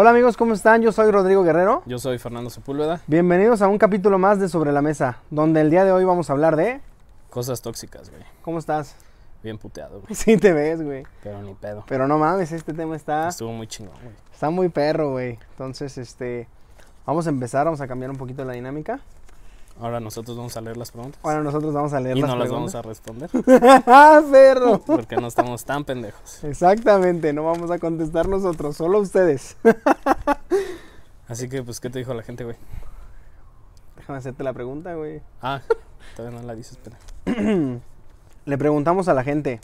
Hola amigos, ¿cómo están? Yo soy Rodrigo Guerrero. Yo soy Fernando Sepúlveda. Bienvenidos a un capítulo más de Sobre la Mesa, donde el día de hoy vamos a hablar de... Cosas tóxicas, güey. ¿Cómo estás? Bien puteado, güey. Sí te ves, güey. Pero ni pedo. Pero no mames, este tema está... Estuvo muy chingón, güey. Está muy perro, güey. Entonces, este... Vamos a empezar, vamos a cambiar un poquito la dinámica. Ahora nosotros vamos a leer las preguntas. Bueno, nosotros vamos a leer y las no las preguntas. vamos a responder. ¡Ah, perro! Porque no estamos tan pendejos. Exactamente, no vamos a contestar nosotros, solo ustedes. Así que, pues, ¿qué te dijo la gente, güey? Déjame hacerte la pregunta, güey. Ah, todavía no la dices, espera. Le preguntamos a la gente,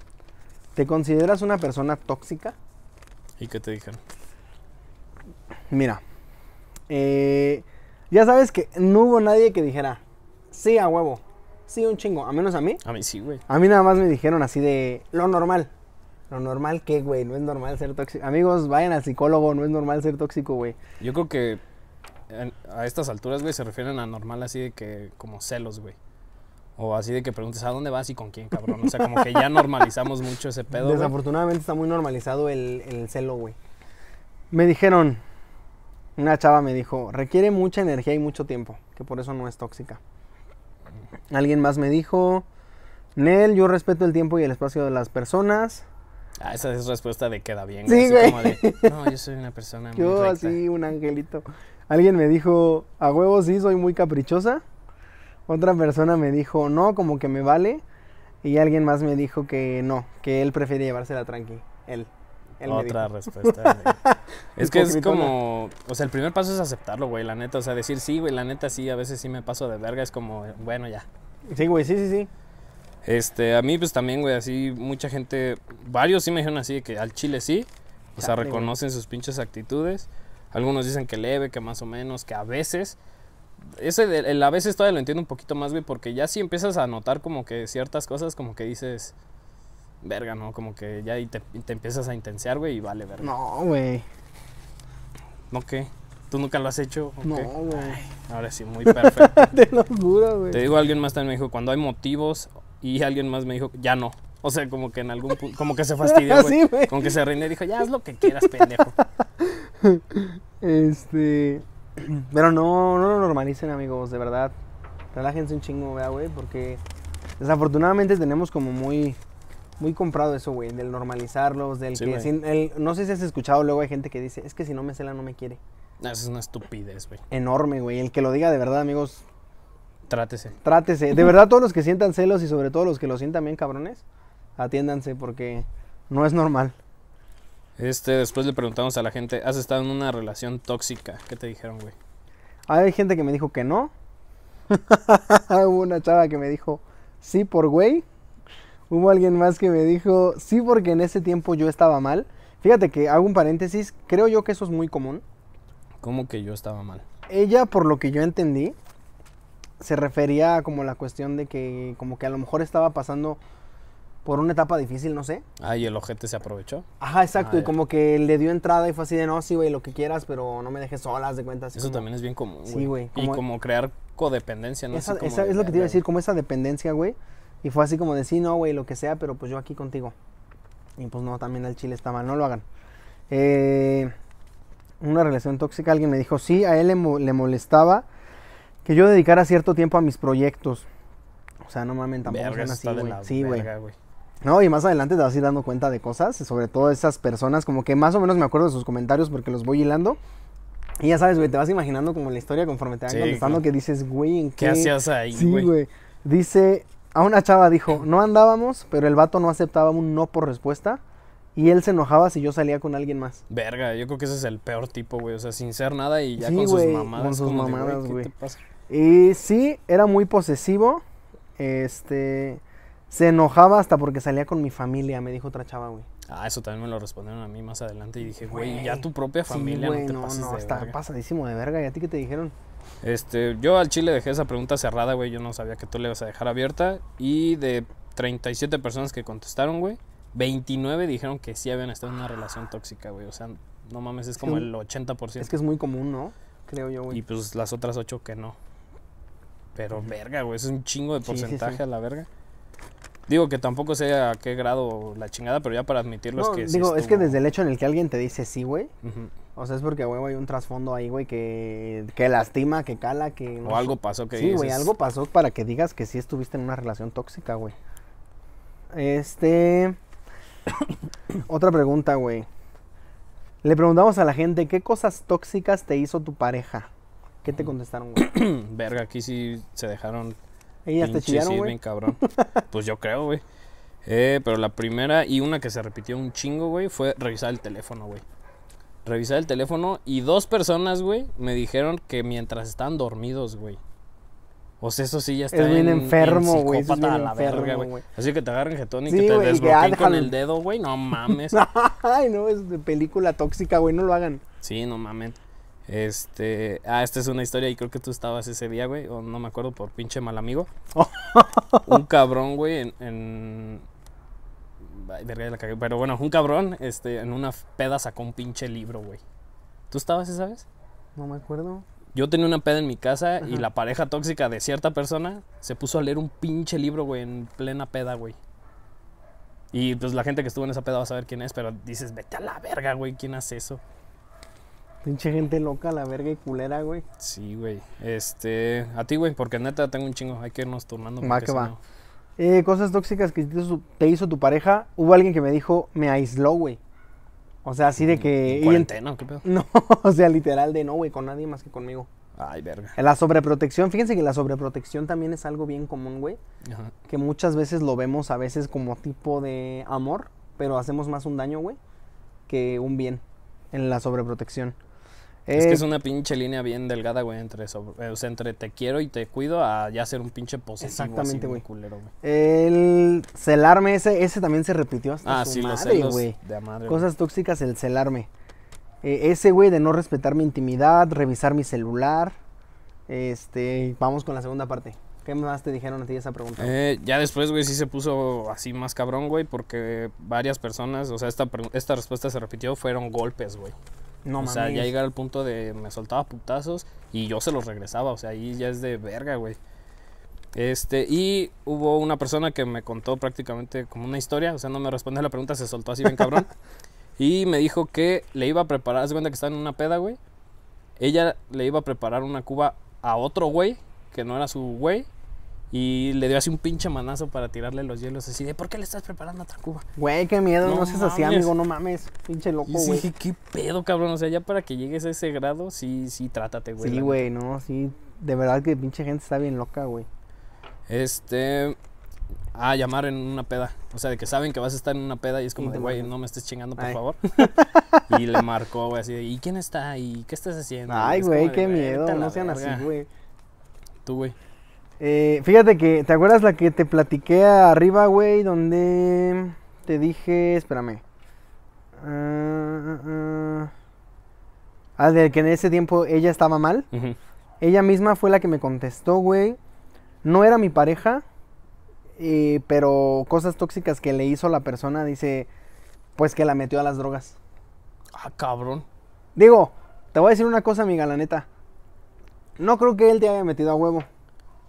¿te consideras una persona tóxica? ¿Y qué te dijeron? Mira, eh, ya sabes que no hubo nadie que dijera, sí, a huevo, sí, un chingo, a menos a mí. A mí sí, güey. A mí nada más me dijeron así de, lo normal. Lo normal que, güey, no es normal ser tóxico. Amigos, vayan al psicólogo, no es normal ser tóxico, güey. Yo creo que en- a estas alturas, güey, se refieren a normal así de que, como celos, güey. O así de que preguntes, ¿a dónde vas y con quién, cabrón? O sea, como que ya normalizamos mucho ese pedo, güey. Desafortunadamente está muy normalizado el, el celo, güey. Me dijeron, una chava me dijo, requiere mucha energía y mucho tiempo, que por eso no es tóxica. Alguien más me dijo, Nel, yo respeto el tiempo y el espacio de las personas. Ah, esa es respuesta de queda bien, Sí, güey. como de, no, yo soy una persona muy Yo recta". así, un angelito. Alguien me dijo, a huevo sí, soy muy caprichosa. Otra persona me dijo, no, como que me vale. Y alguien más me dijo que no, que él prefiere llevársela tranqui. Él. él me Otra respuesta. Es que es como, o sea, el primer paso es aceptarlo, güey, la neta, o sea, decir sí, güey, la neta sí, a veces sí me paso de verga, es como, bueno, ya. Sí, güey, sí, sí, sí. Este, a mí pues también, güey, así mucha gente, varios sí me dijeron así que al chile sí, o sea, güey. reconocen sus pinches actitudes. Algunos dicen que leve, que más o menos, que a veces. Ese de- el a veces todavía lo entiendo un poquito más, güey, porque ya si empiezas a notar como que ciertas cosas, como que dices, verga, ¿no? Como que ya y te, y te empiezas a intensear, güey, y vale, verga. No, güey. ¿No qué? ¿Tú nunca lo has hecho? No, güey. Ahora sí, muy perfecto. Te lo juro, güey. Te digo, alguien más también me dijo, cuando hay motivos, y alguien más me dijo, ya no. O sea, como que en algún punto, como que se fastidió, güey. Sí. Como que se rinde y dijo, ya haz lo que quieras, pendejo. Este. Pero no, no lo normalicen, amigos, de verdad. Relájense un chingo, vea, güey, porque desafortunadamente tenemos como muy. Muy comprado eso, güey, del normalizarlos, del Sí, que... sin- el- no sé si has escuchado, luego hay gente que dice, es que si no me cela no me quiere. No, Eso es una estupidez, güey. Enorme, güey. El que lo diga de verdad, amigos, Trátese. trátese. De verdad, todos los que sientan celos y sobre todo los que lo sientan bien cabrones, atiéndanse porque no es normal. Este, después le preguntamos a la gente, ¿has estado en una relación tóxica? ¿Qué te dijeron, güey? Hay gente que me dijo que no. Hubo una chava que me dijo sí por güey. Hubo alguien más que me dijo sí porque en ese tiempo yo estaba mal. Fíjate que hago un paréntesis, creo yo que eso es muy común. ¿Cómo que yo estaba mal? Ella, por lo que yo entendí, se refería a como la cuestión de que como que a lo mejor estaba pasando por una etapa difícil, no sé. Ah, y el ojete se aprovechó. Ajá, exacto, Ah, y ya. como que le dio entrada y fue así de no, sí, güey, lo que quieras, pero no me dejes solas de cuenta. así Eso como- también es bien común, Sí, güey, Y como- crear codependencia, ¿no? Esa- Así como esa de, es lo que te iba a decir, como esa dependencia, güey. Y fue así como de sí, no, güey, lo que sea, pero pues yo aquí contigo. Y pues no, también el chile está mal, no lo hagan. Eh, una relación tóxica, alguien me dijo, sí, a él le, mo- le molestaba que yo dedicara cierto tiempo a mis proyectos. O sea, no mames, tampoco Verga, así, güey. Sí, güey. No, y más adelante te vas a ir dando cuenta de cosas, sobre todo esas personas, como que más o menos me acuerdo de sus comentarios porque los voy hilando. Y ya sabes, güey, te vas imaginando como la historia conforme te van Sí, contestando que dices, güey, ¿en ¿Qué qué? hacías ahí, Sí, güey? güey. Dice, a una chava dijo, no andábamos, pero el vato no aceptaba un no por respuesta. Y él se enojaba si yo salía con alguien más. Verga, yo creo que ese es el peor tipo, güey. O sea, sin ser nada y ya Sí, con sus con mamadas. sus como de, mamadas, ¿qué güey. Y sí, era muy posesivo. Este, se enojaba hasta porque salía con mi familia, me dijo otra chava, güey. Ah, eso también me lo respondieron a mí más adelante y dije, güey, ya tu propia Sí, familia güey, no te no, pases no, de está verga. pasadísimo de verga. ¿Y a ti qué te dijeron? Este, yo al chile dejé esa pregunta cerrada, güey. Yo no sabía que tú le ibas a dejar abierta. Y de 37 personas que contestaron, güey, 29 dijeron que sí habían estado en una relación tóxica, güey. O sea, no mames, es como que- el 80%. Es que es muy común, ¿no? Creo yo, Y güey. pues las otras 8 que no. Pero verga, güey, eso es un chingo de Sí, sí, porcentaje sí. a la verga. Digo que tampoco sé a qué grado la chingada, pero ya para admitirlo No, es que sí digo, es que estuvo- desde el hecho en el que alguien te dice sí, güey. Ujú. O sea, es porque, güey, hay un trasfondo ahí, güey, que, que lastima, que cala, que... no O algo pasó que Sí, güey, dices, algo pasó para que digas que sí estuviste en una relación tóxica, güey. Este... Otra pregunta, güey. Le preguntamos a la gente, ¿qué cosas tóxicas te hizo tu pareja? ¿Qué te contestaron, güey? Verga, aquí sí se dejaron Ellas te chillaron, güey. bien cabrón. pues yo creo, güey. Eh, pero la primera y una que se repitió un chingo, güey, fue revisar el teléfono, güey. Revisar el teléfono y dos personas, güey, me dijeron que mientras estaban dormidos, güey. O sea, eso sí ya está Es bien en- en enfermo, güey, es bien a la verga, enfermo, güey. güey. Así que te agarren jetón y Sí, que te que, ah, desbloqueen con déjalo. el dedo, güey. No mames. Ay, no, es de película tóxica, güey, no lo hagan. Sí, no mames. Este, ah, esta es una historia y creo que tú estabas ese día, güey, o no me acuerdo por pinche mal amigo. un cabrón, güey, en, en... Verga, la cagué. Pero bueno, un cabrón, este, en una peda sacó un pinche libro, güey. ¿Tú estabas esa vez? No me acuerdo. Yo tenía una peda en mi casa y Ajá. la pareja tóxica de cierta persona se puso a leer un pinche libro, güey, en plena peda, güey. Y pues la gente que estuvo en esa peda va a saber quién es, pero dices, vete a la verga, güey, ¿quién hace eso? Pinche gente loca, la verga y culera, güey. Sí, güey. Este, a ti, güey, porque neta tengo un chingo. Hay que irnos turnando. Va que va. no- Eh, cosas tóxicas que te hizo, te hizo tu pareja. Hubo alguien que me dijo, me aisló, güey. O sea, así de que... ¿En y cuarentena qué pedo? No, o sea, literal de no, güey, con nadie más que conmigo. Ay, verga. La sobreprotección, fíjense que la sobreprotección también es algo bien común, güey. Ajá. Que muchas veces lo vemos a veces como tipo de amor, pero hacemos más un daño, güey, que un bien en la sobreprotección. Es Eh, que es una pinche línea bien delgada, güey, entre, sobre- eh, o sea, entre te quiero y te cuido a ya ser un pinche posesivo Exactamente, güey. culero, güey. El celarme, ese, ese también se repitió hasta Ah, su sí, madre, güey. Cosas tóxicas, el celarme. Eh, ese, güey, de no respetar mi intimidad, revisar mi celular. Este, vamos con la segunda parte. ¿Qué más te dijeron a ti esa pregunta? Eh, ya después, güey, sí se puso así más cabrón, güey, porque varias personas, o sea, esta, esta respuesta se repitió, fueron golpes, güey. No o sea, ya llegar al punto de me soltaba putazos y yo se los regresaba, o sea, ahí ya es de verga, güey. Este, y hubo una persona que me contó prácticamente como una historia, o sea, no me respondió a la pregunta, se soltó así bien cabrón. y me dijo que le iba a preparar, haz de cuenta que estaba en una peda, güey. Ella le iba a preparar una cuba a otro güey, que no era su güey. Y le dio así un pinche manazo para tirarle los hielos así de ¿por qué le estás preparando otra cuba? Güey, qué miedo, no, No seas así, amigo, no mames. Pinche loco, sí güey. dije, ¿qué pedo, cabrón? O sea, ya para que llegues a ese grado, sí, sí, trátate, güey. Sí, güey, no, sí. De verdad que pinche gente está bien loca, güey. Este. A llamar en una peda. O sea, de que saben que vas a estar en una peda y es como güey, no me estés chingando, por Ay. favor. y le marcó, güey, así de, ¿y quién está? ¿Y qué estás haciendo? Ay, güey, de, qué "Güey, miedo, no sean verga". así, güey. Tú, güey. Eh, fíjate que, ¿te acuerdas la que te platiqué arriba, güey? Donde te dije, espérame. Ah, ah, ah. Ah, de que en ese tiempo ella estaba mal. Ella misma fue la que me contestó, güey. No era mi pareja, eh, pero cosas tóxicas que le hizo la persona, dice, pues que la metió a las drogas. Ah, cabrón. Digo, te voy a decir una cosa, amiga, la neta. No creo que él te haya metido a huevo.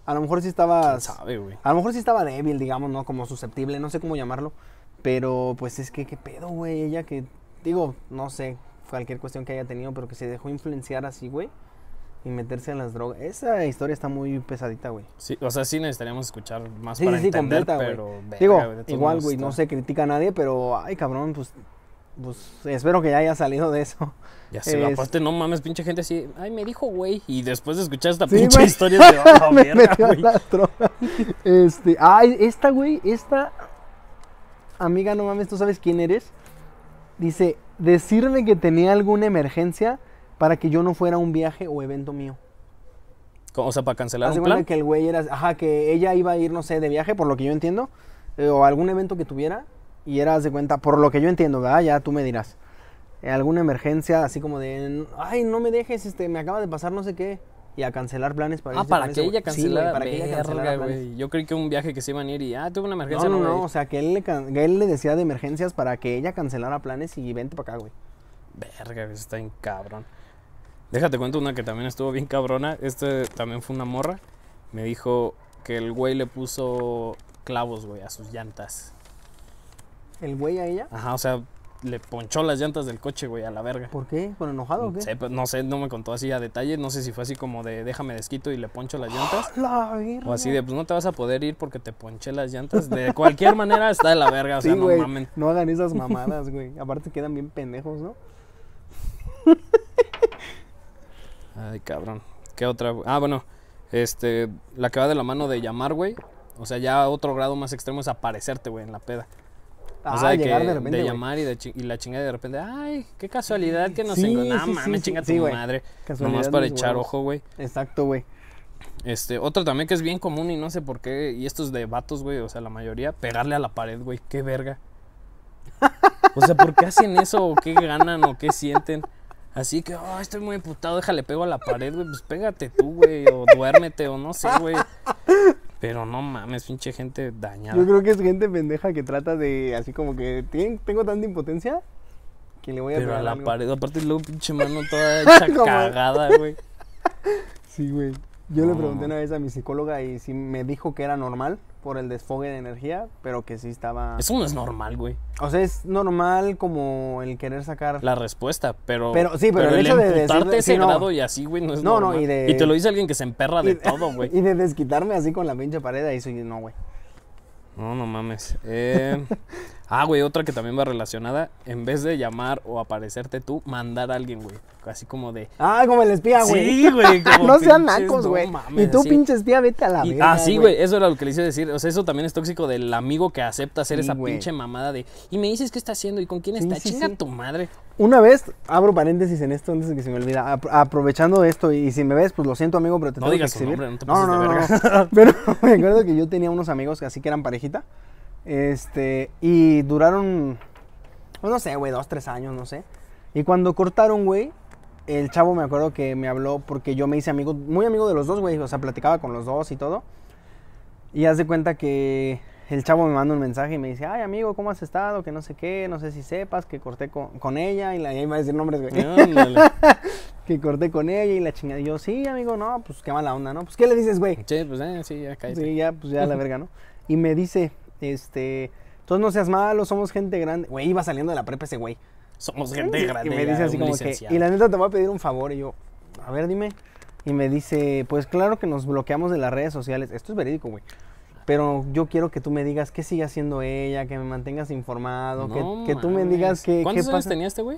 A lo mejor sí ¿Quién estabas... sabe, güey? A lo mejor sí estaba débil, digamos, ¿no? Como susceptible, no sé cómo llamarlo. Pero pues es que, ¿qué pedo, güey? Ella que, digo, no sé, cualquier cuestión que haya tenido, pero que se dejó influenciar así, güey. Y meterse en las drogas. Esa historia está muy pesadita, güey. Sí, o sea, sí necesitaríamos escuchar más Sí, para sí, entender, completa, pero... verga, Digo, todos igual, güey, no se critica a nadie, pero, ay, cabrón, pues, pues espero que ya haya salido de eso. Ya sé, Es- aparte no mames, pinche gente así, ay, me dijo, güey. Y después de escuchar esta Sí, pinche güey. historia de, ah, Me verga, metió la. Este, ay, esta, güey, esta amiga, no mames, ¿tú sabes quién eres? Dice, decirme que tenía alguna emergencia para que yo no fuera a un viaje o evento mío. O sea, para cancelar Haz de un plan. que el güey era, ajá, que ella iba a ir, no sé, de viaje, por lo que yo entiendo, eh, o algún evento que tuviera, y era, haz de cuenta, por lo que yo entiendo, ¿verdad? Ya tú me dirás. Eh, alguna emergencia, así como de, ay, no me dejes, este, me acaba de pasar no sé qué, y a cancelar planes para Ah, para que ella. Sí, cancelara. para que ella cancelara planes. Yo creí que un viaje que se iban a ir y, ah, tuve una emergencia. no, No, no, o sea, que él le, que él le decía de emergencias para que ella cancelara planes y vente para acá, güey. Verga, güey, está bien cabrón. Déjate cuento una que también estuvo bien cabrona. Este también fue una morra. Me dijo que el güey le puso clavos, güey, a sus llantas. ¿El güey a ella? Ajá, o sea, le ponchó las llantas del coche, güey, a la verga. ¿Por qué? ¿Por enojado o qué? Sé, pues, no sé, no me contó así a detalle. No sé si fue así como de déjame desquito y le poncho las llantas. La verga. O así de, pues no te vas a poder ir porque te ponché las llantas. De cualquier manera está de la verga, o sea, Sí, no güey. mamen. No hagan esas mamadas, güey. Aparte quedan bien pendejos, ¿no? Ay, cabrón. ¿Qué otra? Ah, bueno, este, la que va de la mano de llamar, güey. O sea, ya otro grado más extremo es aparecerte, güey, en la peda. Ah, o sea, de, llegar que- de repente, güey. llamar y, de chi- y la chingada de repente, ay, qué casualidad que nos Sí, encontramos. sí, No mames, sí, chinga tu madre. Casualidad Nomás para echar huevos. ojo, güey. Exacto, güey. Este, otro también que es bien común y no sé por qué, y estos de vatos, güey, o sea, la mayoría, pegarle a la pared, güey, qué verga. O sea, ¿por qué hacen eso? ¿O qué ganan? ¿O qué sienten? Así que, oh, estoy muy emputado, déjale, pego a la pared, güey, pues pégate tú, güey, o duérmete, o no sé, güey. Pero no mames, pinche gente dañada. Yo creo que es gente pendeja que trata de, así como que, "Tien- tengo tanta impotencia que le voy a Pero a la algo". pared, aparte luego pinche mano toda hecha cagada, güey. Sí, güey. Yo le No. pregunté una vez a mi psicóloga y sí me dijo que era normal por el desfogue de energía, pero que sí estaba... Eso no es normal, güey. O sea, es normal como el querer sacar... La respuesta, pero. Pero- sí, pero el hecho de decirle- ese sí, no. grado y así, güey, no es No, no, normal. y de- Y te lo dice alguien que se emperra de y- todo, güey. Y de desquitarme así con la pinche pared, ahí soy no, güey. No, no mames. Eh, ah, güey, otra que también va relacionada. En vez de llamar o aparecerte tú, mandar a alguien, güey. Así como de. Ah, como el espía, güey. Sí, güey, no sean nacos, no güey. mames, y tú, así. pinche espía, vete a la verga, ah, sí, güey, eso era lo que le hice decir. O sea, eso también es tóxico del amigo que acepta hacer Sí, esa pinche mamada de. Y me dices qué está haciendo y con quién Sí, está. sí, Chinga tu madre. Una vez, abro paréntesis en esto antes de que se me olvida. Apro- aprovechando esto, y si me ves, pues lo siento, amigo, pero te No tengo digas que nombre, no te no, no, de no, verga. no. Pero me acuerdo que yo tenía unos amigos que así que eran parejita. Este, y duraron, pues, no sé, güey, dos, tres años, no sé. Y cuando cortaron, güey, el chavo me acuerdo que me habló porque yo me hice amigo, muy amigo de los dos, güey. O sea, platicaba con los dos y todo. Y haz de cuenta que el chavo me manda un mensaje y me dice, ay, amigo, ¿cómo has estado? Que no sé qué, no sé si sepas que corté con, con ella. Y la, y va a decir nombres, güey. Que corté con ella y la chingada. Y yo, sí, amigo, no, pues qué mala onda, ¿no? Pues, ¿qué le dices, güey? Sí, pues eh, sí, ya cállate. Sí, ya, pues ya la verga, ¿no? Y me dice, este, entonces no seas malo, somos gente grande. Güey, iba saliendo de la prepa ese güey. Somos gente grande. Y me dice así como que, y la neta te voy a pedir un favor. Y yo, a ver, dime. Y me dice, pues claro que nos bloqueamos de las redes sociales. Esto es verídico, güey. Pero yo quiero que tú me digas qué sigue haciendo ella, que me mantengas informado, que- No que, tú me digas qué, qué ¿Cuántos años pasa. tenía este güey?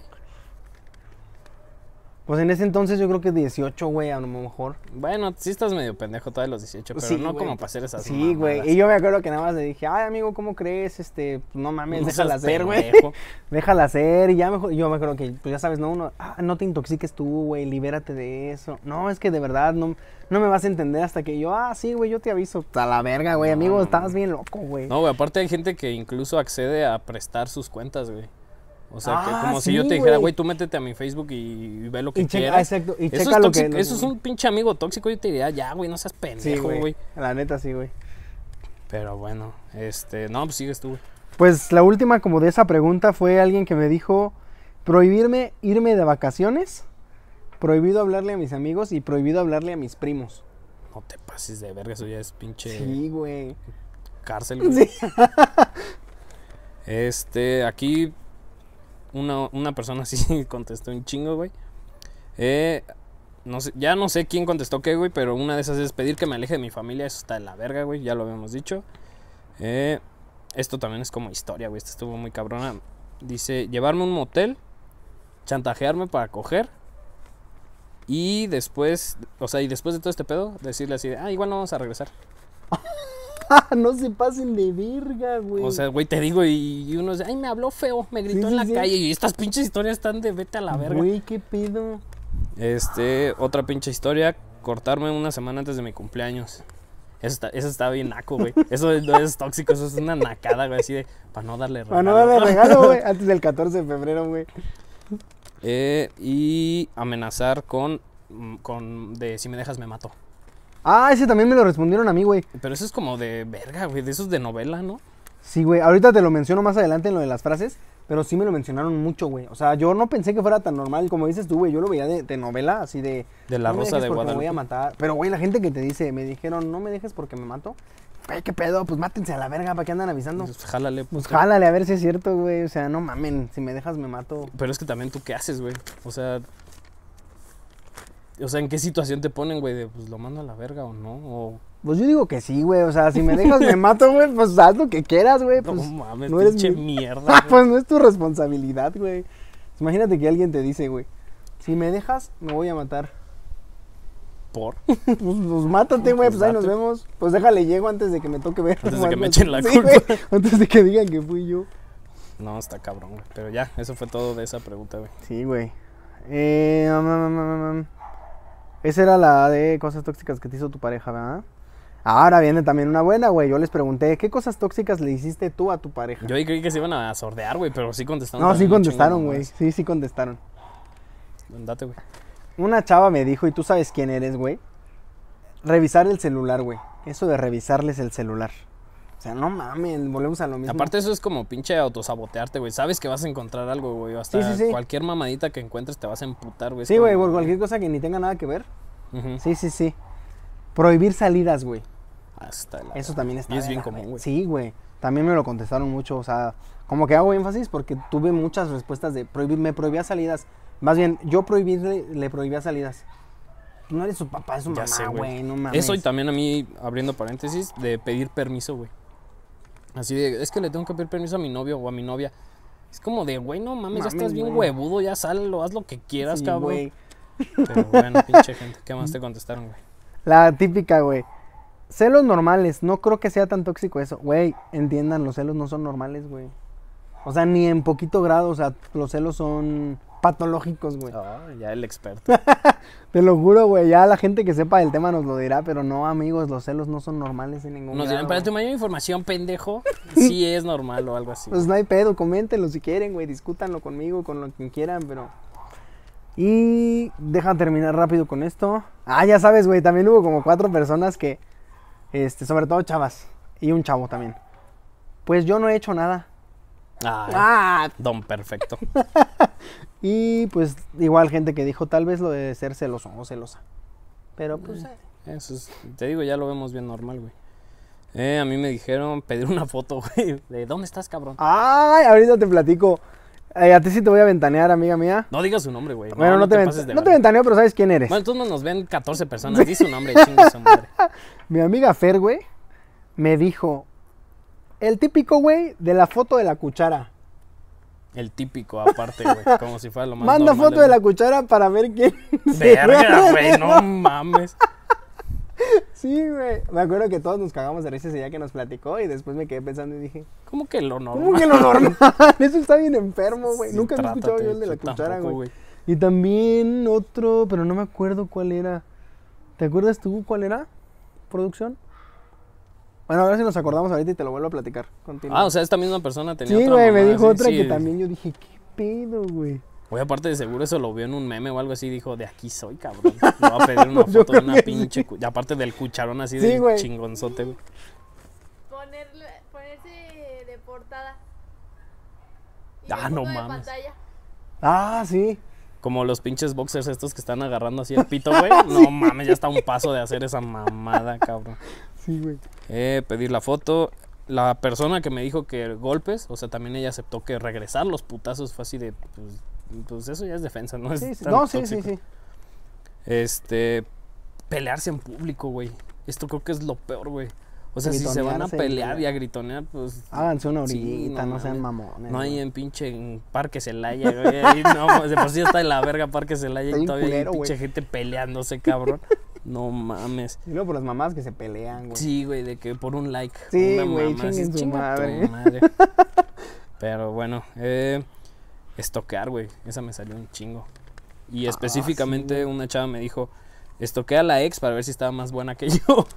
Pues en ese entonces yo creo que 18, güey, a lo mejor. Bueno, sí estás medio pendejo todavía los 18, pero Sí, no güey. como para hacer esas Sí, güey. Y yo me acuerdo que nada más le dije, ay, amigo, ¿cómo crees? Este, pues, no mames, No déjala hacer, güey. Déjala hacer. Y ya mejor, yo me acuerdo que, pues ya sabes, no, uno, ah, no te intoxiques tú, güey, libérate de eso. No, es que de verdad no, no me vas a entender hasta que yo, ah, sí, güey, yo te aviso. A la verga, güey, amigo, No, estabas bien loco, güey. No, güey, aparte hay gente que incluso accede a prestar sus cuentas, güey. O sea, que Ah, como si yo te dijera, güey. tú métete a mi Facebook y, y ve lo que Y quieras. exacto, y eso, checa es lo que- eso es un pinche amigo tóxico. Yo te diría, ya, güey, no seas pendejo, güey. güey. La neta, sí, güey. Pero bueno, este, no, pues sigues tú, güey. Pues la última como de esa pregunta fue alguien que me dijo prohibirme irme de vacaciones, prohibido hablarle a mis amigos y prohibido hablarle a mis primos. No te pases de verga, eso ya es pinche Sí, güey. cárcel, güey. Sí. Este, aquí una, una persona sí contestó un chingo, güey. Eh, no sé, ya no sé quién contestó qué, güey, pero una de esas es pedir que me aleje de mi familia. Eso está de la verga, güey, ya lo habíamos dicho. Eh, esto también es como historia, güey. Esto estuvo muy cabrona. Dice, llevarme un motel, chantajearme para coger. Y después, o sea, y después de todo este pedo, decirle así ah, igual no vamos a regresar. no se pasen de verga, güey. O sea, güey, te digo, y, uno dice, ay, me habló feo, me gritó Sí, en sí, la sí. calle. Y estas pinches historias están de vete a la verga. Güey, qué pedo. Este, otra pinche historia, cortarme una semana antes de mi cumpleaños. Eso está, eso está bien naco, güey. Eso no es tóxico, eso es una nacada, güey, así de, para no darle Para no regalo. darle regalo, güey. Antes del 14 de febrero, güey. Eh, y amenazar con, mm, con, de si me dejas me mato. Ah, ese también me lo respondieron a mí, güey. Pero eso es como de verga, güey, de esos de novela, ¿no? Sí, güey. Ahorita te lo menciono más adelante en lo de las frases. Pero sí me lo mencionaron mucho, güey. O sea, yo no pensé que fuera tan normal. Como dices tú, güey. Yo lo veía de, de novela, así de. De la "No me Rosa dejes de porque me voy Guadalupe. a matar. Pero, güey, la gente que te dice, me dijeron, no me dejes porque me mato. Güey, ¿qué pedo? Pues mátense a la verga, ¿para qué andan avisando? Pues, jálale. Pues puto. jálale, a ver si es cierto, güey. O sea, no mamen, si me dejas me mato. Pero es que también tú qué haces, güey. O sea. O sea, ¿en qué situación te ponen, güey? De pues lo mando a la verga o no. O. Pues yo digo que sí, güey. O sea, si me dejas me mato, güey, pues haz lo que quieras, güey. No Pues, mames, no eres pinche mi- mierda. Ah, pues no es tu responsabilidad, güey. Imagínate que alguien te dice, güey, si me dejas, me voy a matar. Por. Pues, pues mátate, güey, pues ahí nos vemos. Pues déjale, llego antes de que me toque ver. Antes de que me echen la Sí, culpa. antes de que digan que fui yo. No, está cabrón, güey. Pero ya, eso fue todo de esa pregunta, güey. Sí, güey. Eh, um, um, um, um. Esa era la de cosas tóxicas que te hizo tu pareja, ¿verdad? Ahora viene también una buena, güey. Yo les pregunté, ¿qué cosas tóxicas le hiciste tú a tu pareja? Yo ahí creí que se iban a sordear, güey, pero sí contestaron. no, sí contestaron, güey. Sí, sí contestaron. Date, güey. Una chava me dijo, y tú sabes quién eres, güey. Revisar el celular, güey. Eso de revisarles el celular. O sea, no mames, volvemos a lo mismo. Aparte eso es como pinche autosabotearte, güey. Sabes que vas a encontrar algo, güey. Hasta Sí, sí, sí. cualquier mamadita que encuentres te vas a emputar, güey. Sí, güey, como- cualquier cosa que ni tenga nada que ver. Sí, sí, sí. Prohibir salidas, güey. Hasta la- Eso también está. Y es bien la común, güey. Sí, güey. También me lo contestaron mucho. O sea, como que hago énfasis porque tuve muchas respuestas de prohibir, me prohibía salidas. Más bien, yo prohibirle, le prohibía salidas. No eres su papá, es su Ya mamá, güey. No mames. Eso y también a mí, abriendo paréntesis, de pedir permiso, güey. Así de, es que le tengo que pedir permiso a mi novio o a mi novia. Es como de, güey, no mames, ya estás bien güey. huevudo, ya sálalo, haz lo que quieras, Sí, cabrón. güey. Pero bueno, pinche gente, ¿qué más te contestaron, güey? La típica, güey. Celos normales. No creo que sea tan tóxico eso. Güey, entiendan, los celos no son normales, güey. O sea, ni en poquito grado. O sea, los celos son patológicos, güey. Ah, ya el experto. Te lo juro, güey. Ya la gente que sepa del tema nos lo dirá. Pero no, amigos, los celos no son normales en ningún Nos grado, dirán, para tu mayor información, pendejo, sí es normal o algo así. Pues no hay pedo, coméntenlo si quieren, güey. Discútanlo conmigo, con lo que quieran, pero. Y deja terminar rápido con esto. Ah, ya sabes, güey. También hubo como cuatro personas que. Este, sobre todo chavas. Y un chavo también. Pues yo no he hecho nada. Ay, Ah, don perfecto. y pues igual gente que dijo tal vez lo de ser celoso o celosa. Pero pues. eh, Eso es, te digo, ya lo vemos bien normal, güey. Eh, a mí me dijeron pedir una foto, güey. ¿De dónde estás, cabrón? Ay, ahorita te platico. Eh, a ti sí te voy a ventanear, amiga mía. No digas su nombre, güey. bueno, no, te, de no te ventaneo, pero sabes quién eres. Bueno, entonces nos ven 14 personas. Di su nombre, chingue su madre. Mi amiga Fer, güey, me dijo el típico, güey, de la foto de la cuchara. El típico, aparte, güey. Como si fuera lo más Manda normal foto de la cuchara para ver quién. Verga, güey, no mames. Sí, güey. Me acuerdo que todos nos cagamos de risa ese día que nos platicó y después me quedé pensando y dije, ¿Cómo que lo normal? ¿cómo que lo normal? Eso está bien enfermo, güey. Sí, Nunca había escuchado yo el de la cuchara, güey. Y también otro, pero no me acuerdo cuál era. ¿Te acuerdas tú cuál era? ¿Producción? Bueno, a ver si nos acordamos ahorita y te lo vuelvo a platicar. Continúa. Ah, o sea, esta misma persona tenía sí, otra güey, me dijo otra sí. que también yo dije, ¿qué pedo, güey? Güey, aparte de seguro eso lo vio en un meme o algo así, dijo, de aquí soy, cabrón. Me voy a pedir una Pues foto de una pinche... cu- Y aparte del cucharón así Sí, de güey. chingonzote, güey. Ponerle, ponerse de portada. Y Ah, de no fondo de mames. pantalla. Ah, sí. Como los pinches boxers estos que están agarrando así el pito, güey. No mames, ya está a un paso de hacer esa mamada, cabrón. Sí, güey. Eh, pedir la foto. La persona que me dijo que golpes, o sea, también ella aceptó que regresar los putazos fue así de... Pues, pues eso ya es defensa, ¿no? Es Sí, sí. No, sí, sí, sí. Este, pelearse en público, güey. Esto creo que es lo peor, güey. O sea, si se van a pelear y a gritonear, pues... Háganse una sí, orillita, no, sean mamones. No hay en pinche en Parque Celaya, güey. Ahí no, de por sí está en la verga Parque Celaya y todavía culero, hay pinche gente peleándose, cabrón. No mames. Y luego por las mamás que se pelean, güey. Sí, güey, de que por un like. Sí, güey, chinguen su "Chinga tu madre". madre". Pero bueno, eh, estoquear, güey. Esa me salió un chingo. Y Ah, específicamente una chava me dijo, estoquea a la ex para ver si estaba más buena que yo.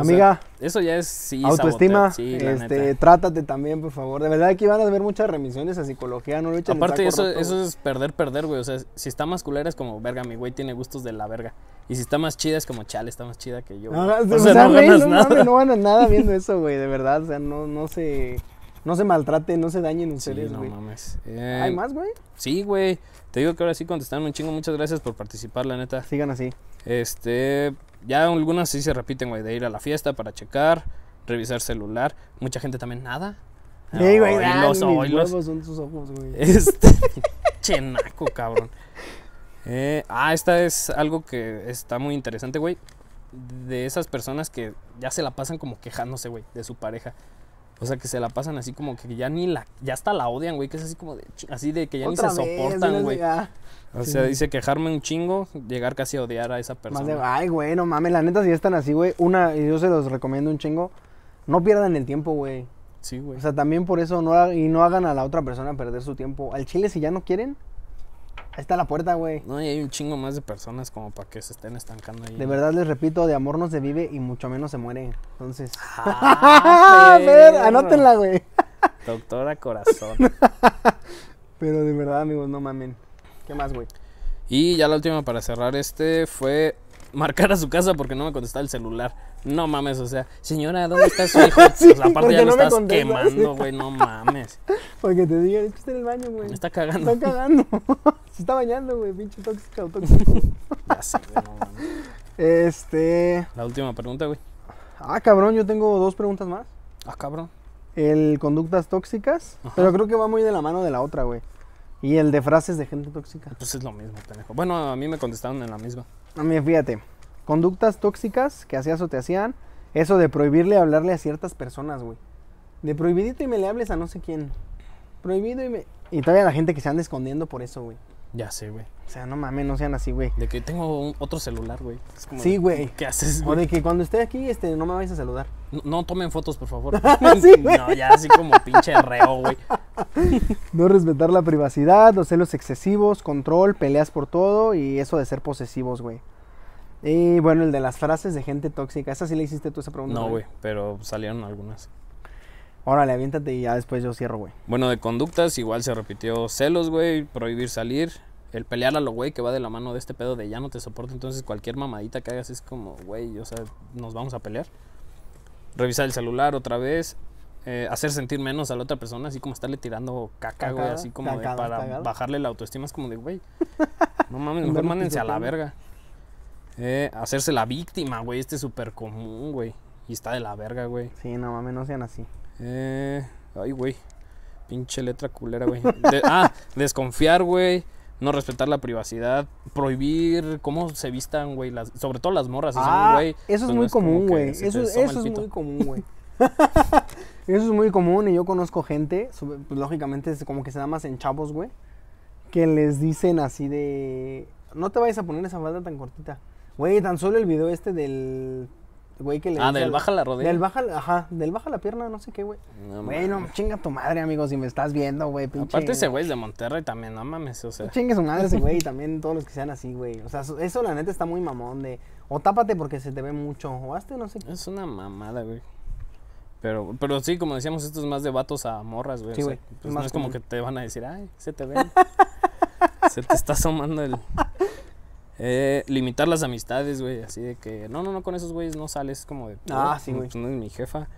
O sea, Amiga, eso ya es sí, autoestima, sí, este, trátate también, por favor. De verdad aquí van a ver muchas remisiones a psicología, no lo echen en Aparte, eso, roto, eso es perder, perder, güey. O sea, si está más culera es como, verga, mi güey tiene gustos de la verga. Y si está más chida es como, chale, está más chida que yo. No, o sea, sea, no güey, ganas no nada. mames, no ganan nada viendo eso, güey, de verdad, o sea, no, no se, No se maltraten, no se dañen Sí, ustedes, no güey. mames. Eh, ¿Hay más, güey? Sí, güey. Te digo que ahora sí contestaron un chingo. Muchas gracias por participar, la neta. Sigan así. Este, ya algunas sí se repiten, güey, de ir a la fiesta para checar, revisar celular. Mucha gente también nada. Ey, güey, oílos. huevos son tus ojos, güey. Este, chenaco, cabrón. Eh, ah, esta es algo que está muy interesante, güey. De esas personas que ya se la pasan como quejándose, güey, de su pareja. O sea, que se la pasan así como que ya ni la, ya hasta la odian, güey, que es así como de, así de que ya Otra ni se vez, soportan, güey. O Sí. sea, dice quejarme un chingo, llegar casi a odiar a esa más persona. de- ay, güey, no mames, la neta, si están así, güey, una, y yo se los recomiendo un chingo, no pierdan el tiempo, güey. Sí, güey. O sea, también por eso no y no hagan a la otra persona perder su tiempo. Al chile, si ya no quieren, ahí está la puerta, güey. No, y hay un chingo más de personas como para que se estén estancando ahí. De verdad les repito, de amor no se vive y mucho menos se muere. Entonces, Ah, a ver, anótenla, güey. Doctora Corazón. Pero de verdad, amigos, no mamen. ¿Qué más, güey? Y ya la última para cerrar este fue marcar a su casa porque no me contestaba el celular. No mames, o sea, señora, ¿dónde está su hijo? Sí, O sea, aparte ya lo no me estás quemando, güey, no mames. Porque te digan, es que está en el baño, güey. Me está cagando. Está cagando. Se está bañando, güey, pinche tóxica o tóxico. Ya sé, güey, no mames. Este. La última pregunta, güey. Ah, cabrón, yo tengo dos preguntas más. Ah, cabrón. El conductas tóxicas, Ajá. pero creo que va muy de la mano de la otra, güey. Y el de frases de gente tóxica. Pues es lo mismo, pendejo. Bueno, a mí me contestaron en la misma. A mí, fíjate, conductas tóxicas que hacías o te hacían, eso de prohibirle hablarle a ciertas personas, güey. De prohibidito y me le hables a no sé quién. Prohibido y me... Y todavía la gente que se anda escondiendo por eso, güey. Ya sé, güey. O sea, no mames, no sean así, güey. De que tengo un- otro celular, güey. Es como Sí, güey. ¿Qué haces, O güey? de que cuando esté aquí, este, no me vayas a saludar. No, no tomen fotos, por favor. Sí, no, ya así como pinche reo, güey. No respetar la privacidad, los celos excesivos, control, peleas por todo y eso de ser posesivos, güey. Y bueno, el de las frases de gente tóxica. ¿Esa sí le hiciste tú esa pregunta? No, güey, pero salieron algunas. Órale, aviéntate y ya después yo cierro, güey. Bueno, de conductas igual se repitió celos, güey, prohibir salir, el pelear a lo güey que va de la mano de este pedo de ya no te soporto, entonces cualquier mamadita que hagas es como, güey, o sea, nos vamos a pelear. Revisar el celular otra vez, eh, hacer sentir menos a la otra persona, así como estarle tirando caca, güey, así como de para cagada. bajarle la autoestima, es como de, güey, no mames, mejor mándense a la verga. Eh, hacerse la víctima, güey, este es súper común, güey, y está de la verga, güey. Sí, no mames, no sean así. Eh, ay, güey. Pinche letra culera, güey. De- ah, desconfiar, güey. No respetar la privacidad. Prohibir cómo se vistan, güey. Las, sobre todo las morras. son, Ah, güey, eso es muy común, güey. Eso, eso es muy común, güey. Eso es muy común y yo conozco gente, pues, lógicamente es como que se da más en chavos, güey, que les dicen así de, no te vayas a poner esa falda tan cortita. Güey, tan solo el video este del güey que le Ah, del al- baja la rodilla. Del baja, ajá, del baja la pierna, no sé qué, güey. No Bueno, mames. chinga tu madre, amigo, si me estás viendo, güey, pinche. Aparte ese güey es de Monterrey también, no mames, o sea. Chingue su madre ese güey y también todos los que sean así, güey. O sea, eso- eso la neta está muy mamón de, o tápate porque se te ve mucho, o hazte no sé qué. Es una mamada, güey. Pero, pero sí, como decíamos, esto es más de vatos a morras, güey. Sí, o sea, güey, es pues no es como que te van a decir, ay, se te ve. se te está asomando el. Eh, limitar las amistades, güey. Así de que, no, no, no, con esos güeyes no sales. como de, Ah, "Oh, sí, güey. pues no es mi jefa.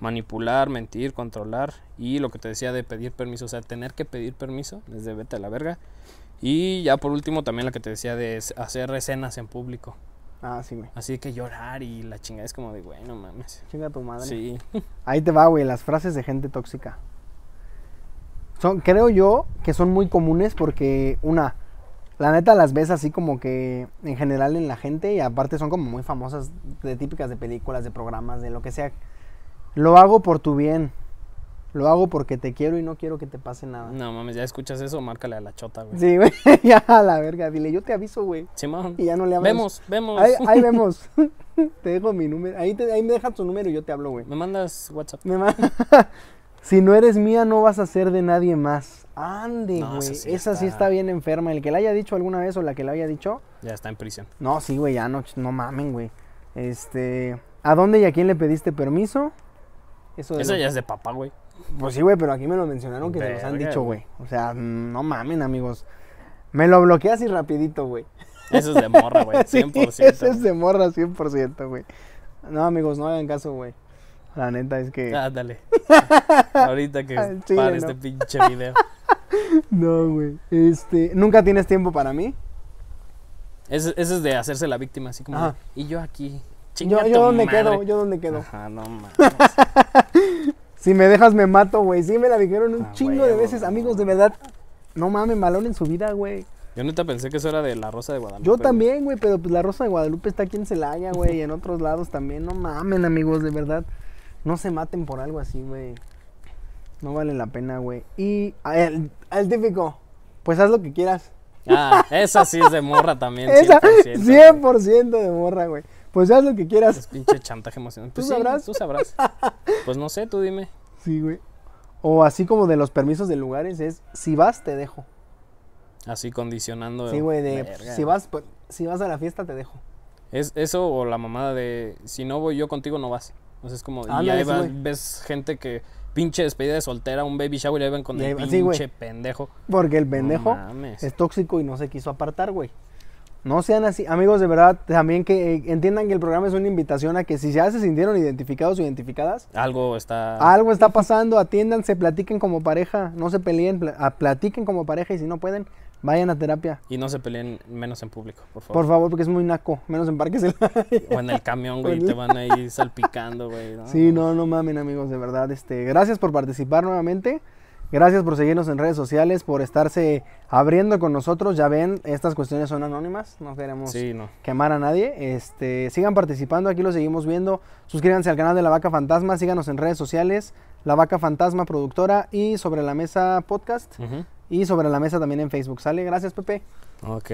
Manipular, mentir, controlar. Y lo que te decía de pedir permiso, o sea, tener que pedir permiso, desde vete a la verga. Y ya por último, también la que te decía de hacer escenas en público. Ah, sí, güey. Así que llorar y la chingada es como de, güey, no mames. Chinga tu madre. Sí. Ahí te va, güey, las frases de gente tóxica. Son, creo yo que son muy comunes porque, una, la neta las ves así como que en general en la gente y aparte son como muy famosas, de típicas de películas, de programas, de lo que sea. Lo hago por tu bien. Lo hago porque te quiero y no quiero que te pase nada. No mames, ya escuchas eso, márcale a la chota, güey. Sí, güey, ya a la verga. Dile, yo te aviso, güey. Simón. Y ya no le hablas. Vemos, vemos. Ahí, ahí vemos. te dejo mi número. Ahí, te, ahí me dejas tu número y yo te hablo, güey. Me mandas WhatsApp. Me ma- si no eres mía, no vas a ser de nadie más. Ande, No, güey. esa sí Esa sí está- bien enferma. El que la haya dicho alguna vez o la que la haya dicho. Ya está en prisión. No, sí, güey, ya no, no mamen, güey. Este. ¿A dónde y a quién le pediste permiso? Eso de Eso lo- ya es de papá, güey. Pues sí, güey, pero aquí me lo mencionaron que se los han dicho, güey. O sea, no mamen, amigos. Me lo bloqueas y rapidito, güey. Eso es de morra, güey. Sí, 100%. ese es de morra 100%, güey. No, amigos, no hagan caso, güey. La neta es que. Ah, dale. Ahorita que para no. este pinche video. No, güey. Este. ¿Nunca tienes tiempo para mí? Ese, ese es de hacerse la víctima, así como. Ajá. y yo aquí. Yo, yo dónde madre". quedo, yo dónde quedo. Ajá, no mames. Si me dejas me mato, güey. Sí me la dijeron un Ah, chingo de veces, amigos, de verdad. No mames, malón en su vida, güey. Yo neta pensé que eso era de la Rosa de Guadalupe. Yo también, güey, pero pues la Rosa de Guadalupe está aquí en Celaya, güey, y en otros lados también. No mamen, amigos, de verdad. No se maten por algo así, güey. No vale la pena, güey. Y a el, al típico, pues haz lo que quieras. Ah, esa sí es de morra también. Esa, 100%. 100% de morra, güey. Pues haz lo que Es quieras. pinche chantaje emocional. Pues ¿Tú sí, sabrás? tú sabrás. Pues no sé, tú dime. Sí, güey. O así como de los permisos de lugares es, si vas, te dejo. Así condicionando. Sí, güey, de, Verga. si vas, pues, si vas a la fiesta, te dejo. Es eso o la mamada de si no voy yo contigo no vas. O sea, es como y Ándale, ahí vas- ves gente que pinche despedida de soltera, un baby shower y ahí van con Y ahí el sí, pinche pendejo. Porque el pendejo es tóxico y no se quiso apartar, güey. No sean así, amigos, de verdad, también que eh, entiendan que el programa es una invitación a que si ya se sintieron identificados o identificadas, Algo está algo está pasando, atiéndanse, platiquen como pareja, no se peleen, pla- ah, platiquen como pareja y si no pueden, vayan a terapia. y no se peleen menos en público, por favor. Por favor, porque es muy naco, menos en Parques O en el camión, güey, te van ahí salpicando, güey. ¿no? Sí, no, no mamen, amigos, de verdad. Este, gracias por participar nuevamente. Gracias por seguirnos en redes sociales, por estarse abriendo con nosotros. Ya ven, estas cuestiones son anónimas, no queremos Sí, no. quemar a nadie. Este, sigan participando, aquí lo seguimos viendo. Suscríbanse al canal de La Vaca Fantasma, síganos en redes sociales, La Vaca Fantasma Productora y Sobre la Mesa Podcast y Sobre la Mesa también en Facebook. ¿Sale? Gracias, Pepe. Ok.